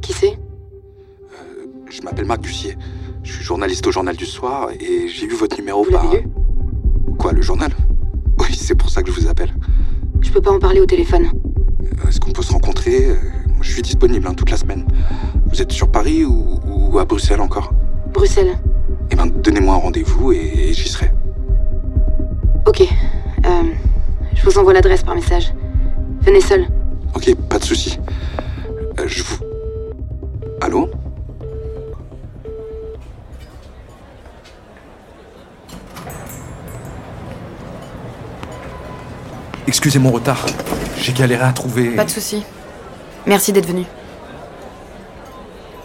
Qui c'est? Je m'appelle Marc Ducier. Je suis journaliste au Journal du Soir et j'ai vu votre numéro Vous par... lu? Quoi, le journal? Oui, c'est pour ça que je vous appelle. Je peux pas en parler au téléphone. Euh, Est-ce qu'on peut se rencontrer? Euh, je suis disponible hein, toute la semaine. Vous êtes sur Paris ou, ou à Bruxelles encore? Bruxelles. Eh ben, donnez-moi un rendez-vous et, et j'y serai. Ok. Euh, je vous envoie l'adresse par message. Venez seul. Ok, pas de souci. Euh, je vous... Allô Excusez mon retard. J'ai galéré à trouver. Pas de souci. Merci d'être venu.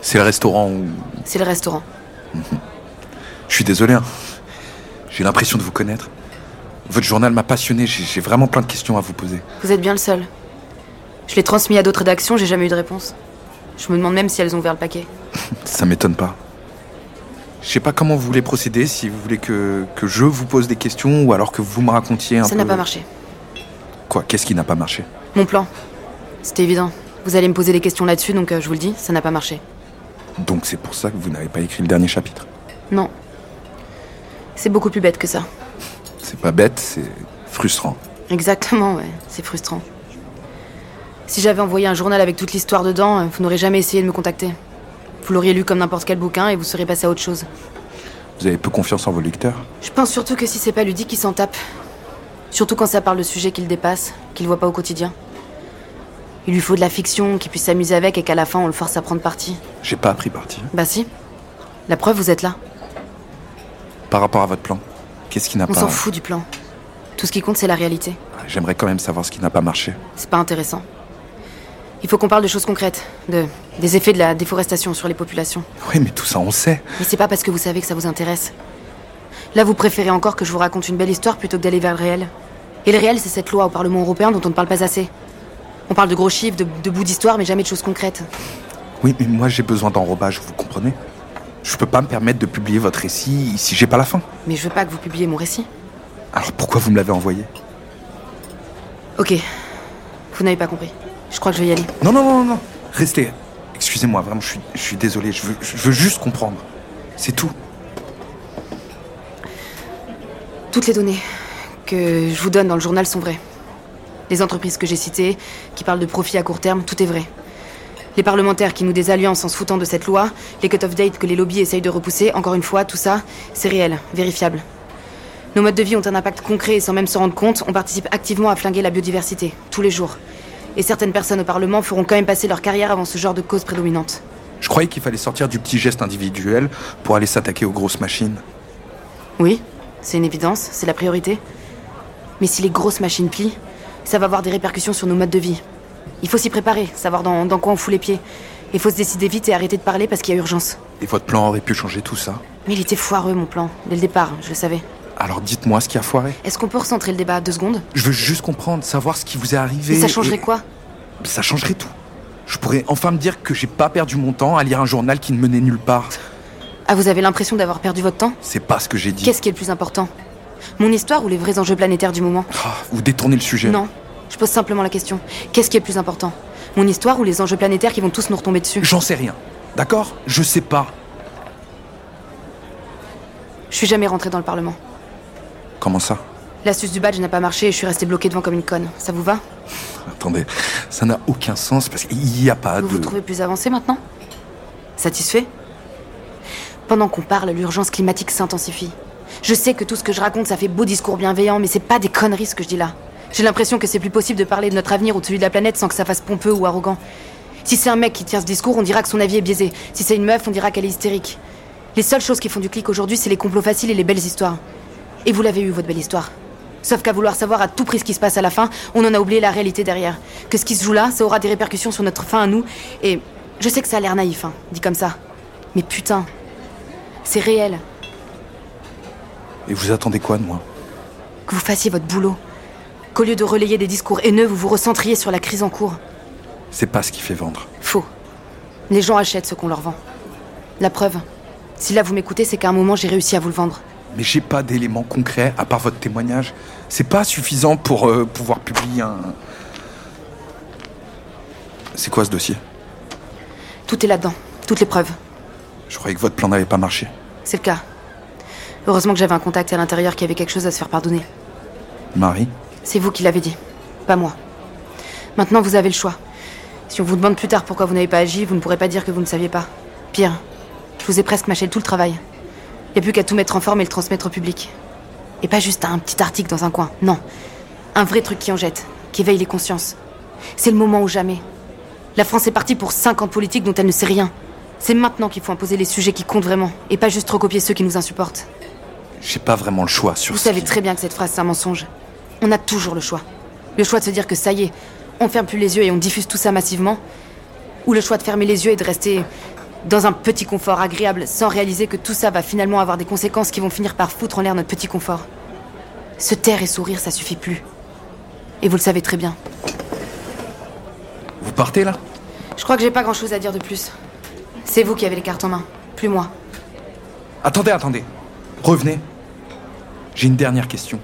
C'est le restaurant où. C'est le restaurant. Je suis désolé. hein. J'ai l'impression de vous connaître. Votre journal m'a passionné. J'ai j'ai vraiment plein de questions à vous poser. Vous êtes bien le seul. Je l'ai transmis à d'autres rédactions, j'ai jamais eu de réponse. Je me demande même si elles ont ouvert le paquet. Ça m'étonne pas. Je sais pas comment vous voulez procéder, si vous voulez que, que je vous pose des questions ou alors que vous me racontiez un Ça peu. n'a pas marché. Quoi Qu'est-ce qui n'a pas marché? Mon plan. C'était évident. Vous allez me poser des questions là-dessus, donc euh, je vous le dis, ça n'a pas marché. Donc c'est pour ça que vous n'avez pas écrit le dernier chapitre? Non. C'est beaucoup plus bête que ça. C'est pas bête, c'est frustrant. Exactement, ouais. C'est frustrant. Si j'avais envoyé un journal avec toute l'histoire dedans, euh, vous n'aurez jamais essayé de me contacter. Vous l'auriez lu comme n'importe quel bouquin et vous seriez passé à autre chose. Vous avez peu confiance en vos lecteurs? Je pense surtout que si c'est pas ludique, ils s'en tapent. Surtout quand ça parle de sujets qu'il dépasse, qu'il voit pas au quotidien. Il lui faut de la fiction, qu'il puisse s'amuser avec et qu'à la fin on le force à prendre parti. J'ai pas pris parti. Bah si. La preuve, vous êtes là. Par rapport à votre plan, qu'est-ce qui n'a On pas. s'en fout du plan. Tout ce qui compte, c'est la réalité. J'aimerais quand même savoir ce qui n'a pas marché. C'est pas intéressant. Il faut qu'on parle de choses concrètes, de des effets de la déforestation sur les populations. Oui, mais tout ça, on sait. Mais c'est pas parce que vous savez que ça vous intéresse. Là, vous préférez encore que je vous raconte une belle histoire plutôt que d'aller vers le réel. Et le réel, c'est cette loi au Parlement européen dont on ne parle pas assez. On parle de gros chiffres, de, de bouts d'histoire, mais jamais de choses concrètes. Oui, mais moi j'ai besoin d'enrobage, vous comprenez? Je peux pas me permettre de publier votre récit si j'ai pas la fin. Mais je veux pas que vous publiez mon récit. Alors pourquoi vous me l'avez envoyé? Ok. Vous n'avez pas compris. Je crois que je vais y aller. Non, non, non, non, non. Restez. Excusez-moi, vraiment, je suis, je suis désolé. Je veux, je veux juste comprendre. C'est tout. Toutes les données que je vous donne dans le journal sont vraies. Les entreprises que j'ai citées, qui parlent de profit à court terme, tout est vrai. Les parlementaires qui nous des alliances en se foutant de cette loi, les cut-off dates que les lobbies essayent de repousser, encore une fois, tout ça, c'est réel, vérifiable. Nos modes de vie ont un impact concret et sans même se rendre compte, on participe activement à flinguer la biodiversité, tous les jours. Et certaines personnes au Parlement feront quand même passer leur carrière avant ce genre de cause prédominante. Je croyais qu'il fallait sortir du petit geste individuel pour aller s'attaquer aux grosses machines. Oui, c'est une évidence, c'est la priorité. Mais si les grosses machines plient, ça va avoir des répercussions sur nos modes de vie. Il faut s'y préparer, savoir dans, dans quoi on fout les pieds. Il faut se décider vite et arrêter de parler parce qu'il y a urgence. Et votre plan aurait pu changer tout ça. Mais il était foireux, mon plan, dès le départ, je le savais. Alors dites-moi ce qui a foiré. Est-ce qu'on peut recentrer le débat à deux secondes Je veux juste comprendre, savoir ce qui vous est arrivé. Et ça changerait et- quoi Ça changerait tout. Je pourrais enfin me dire que j'ai pas perdu mon temps à lire un journal qui ne menait nulle part. Ah, vous avez l'impression d'avoir perdu votre temps C'est pas ce que j'ai dit. Qu'est-ce qui est le plus important Mon histoire ou les vrais enjeux planétaires du moment Ah, vous détournez le sujet. Non, je pose simplement la question. Qu'est-ce qui est le plus important Mon histoire ou les enjeux planétaires qui vont tous nous retomber dessus J'en sais rien. D'accord? Je sais pas. Je suis jamais rentrée dans le Parlement. Comment ça L'astuce du badge n'a pas marché et je suis restée bloquée devant comme une conne. Ça vous va Attendez, ça n'a aucun sens parce qu'il n'y a pas Vous de. vous trouvez plus avancé maintenant Satisfait Pendant qu'on parle, l'urgence climatique s'intensifie. Je sais que tout ce que je raconte, ça fait beau discours bienveillant, mais c'est pas des conneries ce que je dis là. J'ai l'impression que c'est plus possible de parler de notre avenir ou de celui de la planète sans que ça fasse pompeux ou arrogant. Si c'est un mec qui tient ce discours, on dira que son avis est biaisé. Si c'est une meuf, on dira qu'elle est hystérique. Les seules choses qui font du clic aujourd'hui, c'est les complots faciles et les belles histoires. Et vous l'avez eu, votre belle histoire. Sauf qu'à vouloir savoir à tout prix ce qui se passe à la fin, on en a oublié la réalité derrière. Que ce qui se joue là, ça aura des répercussions sur notre fin à nous. Et je sais que ça a l'air naïf, hein, dit comme ça. Mais putain, c'est réel. Et vous attendez quoi de moi? Que vous fassiez votre boulot. Qu'au lieu de relayer des discours haineux, vous vous recentriez sur la crise en cours. C'est pas ce qui fait vendre. Faux. Les gens achètent ce qu'on leur vend. La preuve. Si là vous m'écoutez, c'est qu'à un moment j'ai réussi à vous le vendre. Mais j'ai pas d'éléments concrets à part votre témoignage. C'est pas suffisant pour euh, pouvoir publier un. C'est quoi ce dossier? Tout est là-dedans. Toutes les preuves. Je croyais que votre plan n'avait pas marché. C'est le cas. Heureusement que j'avais un contact à l'intérieur qui avait quelque chose à se faire pardonner. Marie? C'est vous qui l'avez dit, pas moi. Maintenant, vous avez le choix. Si on vous demande plus tard pourquoi vous n'avez pas agi, vous ne pourrez pas dire que vous ne saviez pas. Pire, je vous ai presque mâché tout le travail. Il n'y a plus qu'à tout mettre en forme et le transmettre au public. Et pas juste un petit article dans un coin, non. Un vrai truc qui en jette, qui éveille les consciences. C'est le moment ou jamais. La France est partie pour 50 politiques dont elle ne sait rien. C'est maintenant qu'il faut imposer les sujets qui comptent vraiment, et pas juste recopier ceux qui nous insupportent. J'ai pas vraiment le choix sur Vous ce savez qui- très bien que cette phrase, c'est un mensonge. On a toujours le choix. Le choix de se dire que ça y est, on ferme plus les yeux et on diffuse tout ça massivement. Ou le choix de fermer les yeux et de rester dans un petit confort agréable sans réaliser que tout ça va finalement avoir des conséquences qui vont finir par foutre en l'air notre petit confort. Se taire et sourire, ça suffit plus. Et vous le savez très bien. Vous partez là? Je crois que j'ai pas grand chose à dire de plus. C'est vous qui avez les cartes en main, plus moi. Attendez, attendez. Revenez. J'ai une dernière question.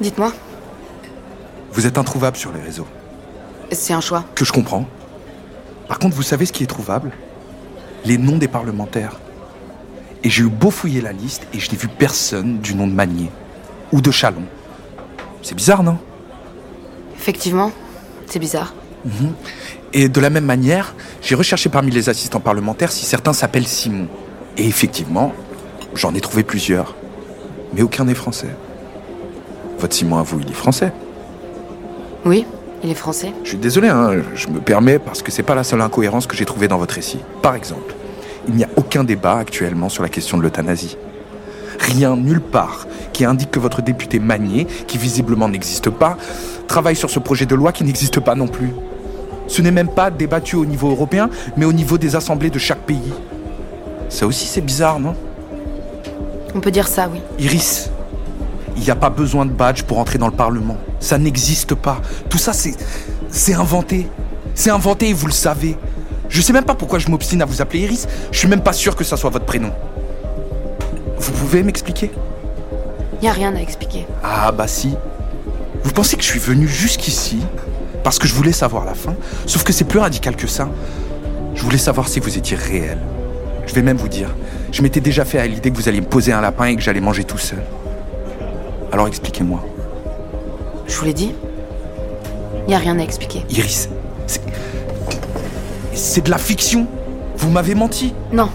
Dites-moi, Vous êtes introuvable sur les réseaux. c'est un choix. Que je comprends. Par contre, vous savez ce qui est trouvable? Les noms des parlementaires. Et j'ai eu beau fouiller la liste et je n'ai vu personne du nom de Magnier ou de Chalon. C'est bizarre, non? Effectivement, c'est bizarre. Et de la même manière, j'ai recherché parmi les assistants parlementaires si certains s'appellent Simon. Et effectivement, j'en ai trouvé plusieurs. Mais aucun n'est français. Votre Simon à vous, il est français. Oui, il est français? Je suis désolé, hein, je me permets parce que c'est pas la seule incohérence que j'ai trouvée dans votre récit. Par exemple, il n'y a aucun débat actuellement sur la question de l'euthanasie. Rien, nulle part, qui indique que votre député Magnier, qui visiblement n'existe pas, travaille sur ce projet de loi qui n'existe pas non plus. Ce n'est même pas débattu au niveau européen, mais au niveau des assemblées de chaque pays. Ça aussi, c'est bizarre, non? On peut dire ça, oui. Iris, il n'y a pas besoin de badge pour entrer dans le Parlement. Ça n'existe pas. Tout ça, c'est. C'est inventé. C'est inventé et vous le savez. Je sais même pas pourquoi je m'obstine à vous appeler Iris. Je suis même pas sûr que ça soit votre prénom. Vous pouvez m'expliquer? Y a rien à expliquer. Ah, bah si. Vous pensez que je suis venu jusqu'ici parce que je voulais savoir la fin? Sauf que c'est plus radical que ça. Je voulais savoir si vous étiez réel. Je vais même vous dire, je m'étais déjà fait à l'idée que vous alliez me poser un lapin et que j'allais manger tout seul. Alors expliquez-moi. Je vous l'ai dit. Y a rien à expliquer. Iris, c'est. C'est de la fiction Vous m'avez menti Non,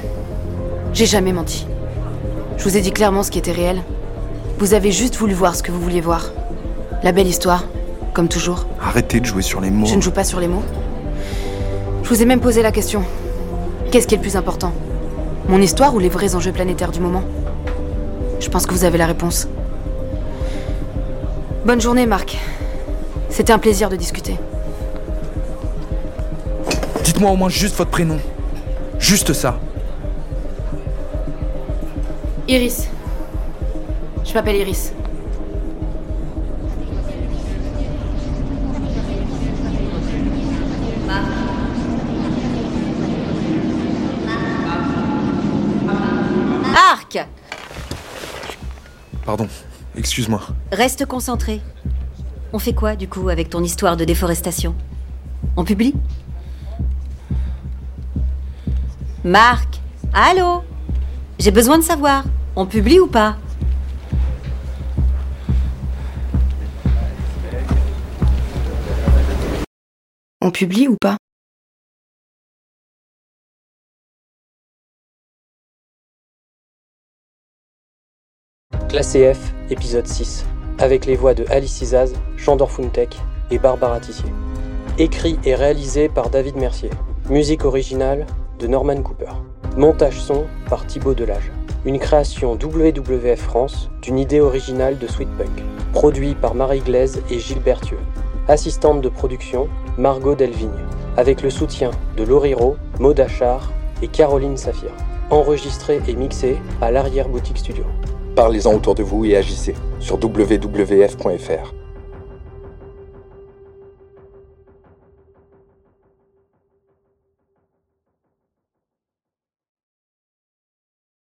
j'ai jamais menti. Je vous ai dit clairement ce qui était réel. Vous avez juste voulu voir ce que vous vouliez voir. La belle histoire, comme toujours. Arrêtez de jouer sur les mots. Je ne joue pas sur les mots. Je vous ai même posé la question. Qu'est-ce qui est le plus important? Mon histoire ou les vrais enjeux planétaires du moment? Je pense que vous avez la réponse. Bonne journée, Marc. C'était un plaisir de discuter. Dites-moi au moins juste votre prénom. Juste ça. Iris. Je m'appelle Iris. Arc Pardon, excuse-moi. Reste concentré. On fait quoi, du coup, avec ton histoire de déforestation? On publie? Marc Allô? J'ai besoin de savoir. On publie ou pas? On publie ou pas? Classé F, épisode 6, avec les voix de Alice Izaz, Chandor Funtek et Barbara Tissier. Écrit et réalisé par David Mercier. Musique originale de Norman Cooper. Montage son par Thibaut Delage. Une création WWF France d'une idée originale de Sweet Punk. Produit par Marie Glaise et Gilles Berthieu. Assistante de production, Margot Delvigne. Avec le soutien de Loriro, Maud Achard et Caroline Saphir. Enregistré et mixé à l'arrière-boutique studio. Parlez-en autour de vous et agissez sur wwf.fr.